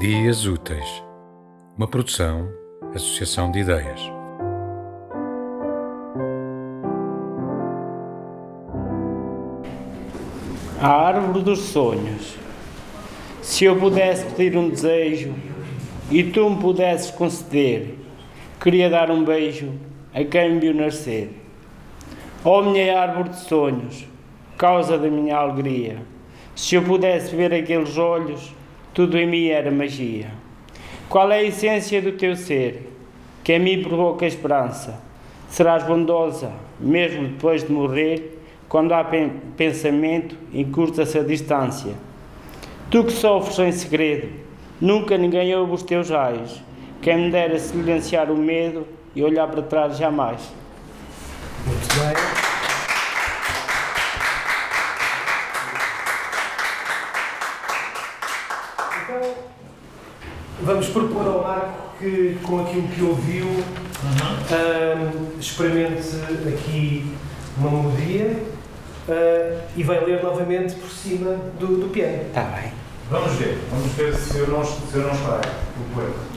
Dias Úteis, uma produção, associação de ideias. A árvore dos sonhos. Se eu pudesse pedir um desejo e tu me pudesses conceder, queria dar um beijo a quem me viu nascer. Ó minha árvore de sonhos, causa da minha alegria, se eu pudesse ver aqueles olhos, tudo em mim era magia. Qual é a essência do teu ser, que a mim provoca esperança? Serás bondosa, mesmo depois de morrer, quando há pensamento, encurta-se a distância. Tu que sofres em segredo, nunca ninguém ouve os teus raios. Quem me dera silenciar o medo e olhar para trás jamais. Muito bem. Vamos propor ao Marco que, com aquilo que ouviu, ahm, experimente aqui uma melodia ah, e vai ler novamente por cima do, do piano. Está bem. Vamos ver, vamos ver se eu não, se eu não estrago o poema.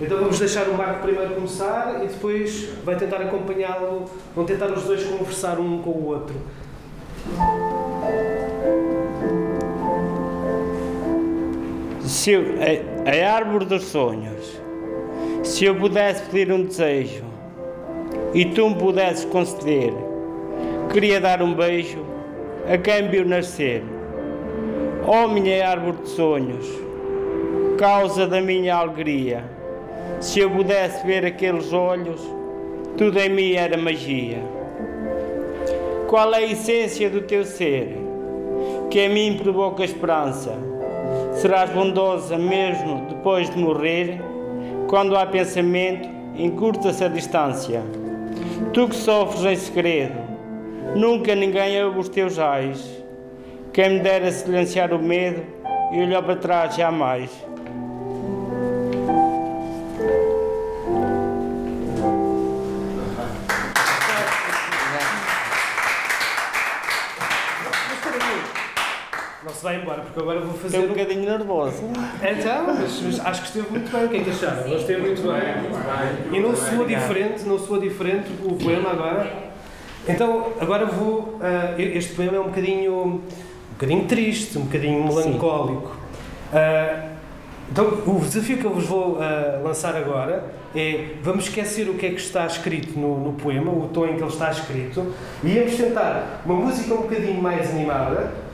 Então vamos deixar o Marco primeiro começar e depois vai tentar acompanhá-lo, vão tentar os dois conversar um com o outro. Se eu, a, a árvore dos sonhos, se eu pudesse pedir um desejo e tu me pudesses conceder, queria dar um beijo a quem viu nascer. Ó minha árvore de sonhos, causa da minha alegria, se eu pudesse ver aqueles olhos, tudo em mim era magia. Qual é a essência do teu ser, que em mim provoca esperança? Serás bondosa mesmo depois de morrer, quando há pensamento, encurta-se a distância. Tu que sofres em segredo, nunca ninguém ouve os teus ais. Quem me dera silenciar o medo e olhar para trás jamais. Não se vai embora, porque agora vou fazer. Estou um bocadinho nervosa. Então, mas, mas acho que esteve muito bem. O que é que acharam? Não esteve muito bem. E não soa diferente, não soa diferente o poema agora. Então, agora vou. ah, este poema é um bocadinho. um bocadinho triste, um bocadinho melancólico. Ah, então, o desafio que eu vos vou ah, lançar agora é vamos esquecer o que é que está escrito no, no poema, o tom em que ele está escrito, e vamos tentar uma música um bocadinho mais animada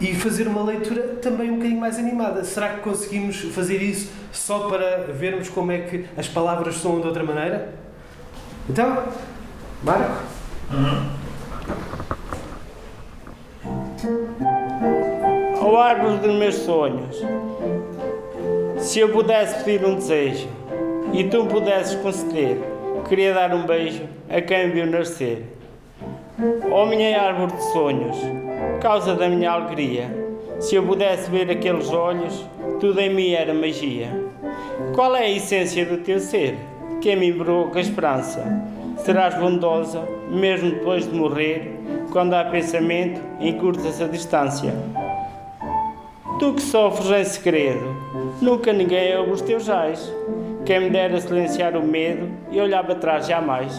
e fazer uma leitura também um bocadinho mais animada. Será que conseguimos fazer isso só para vermos como é que as palavras soam de outra maneira? Então, Marco? Ó árvore dos meus sonhos, se eu pudesse pedir um desejo e tu pudesses conceder, queria dar um beijo a quem viu nascer. Ó minha árvore de sonhos, causa da minha alegria, se eu pudesse ver aqueles olhos, tudo em mim era magia. Qual é a essência do teu ser, que em mim provoca esperança? Serás bondosa, mesmo depois de morrer, quando há pensamento, encurta-se a distância. Tu que sofres em segredo, nunca ninguém ouve os teus ais. Quem me dera silenciar o medo e olhar para trás jamais.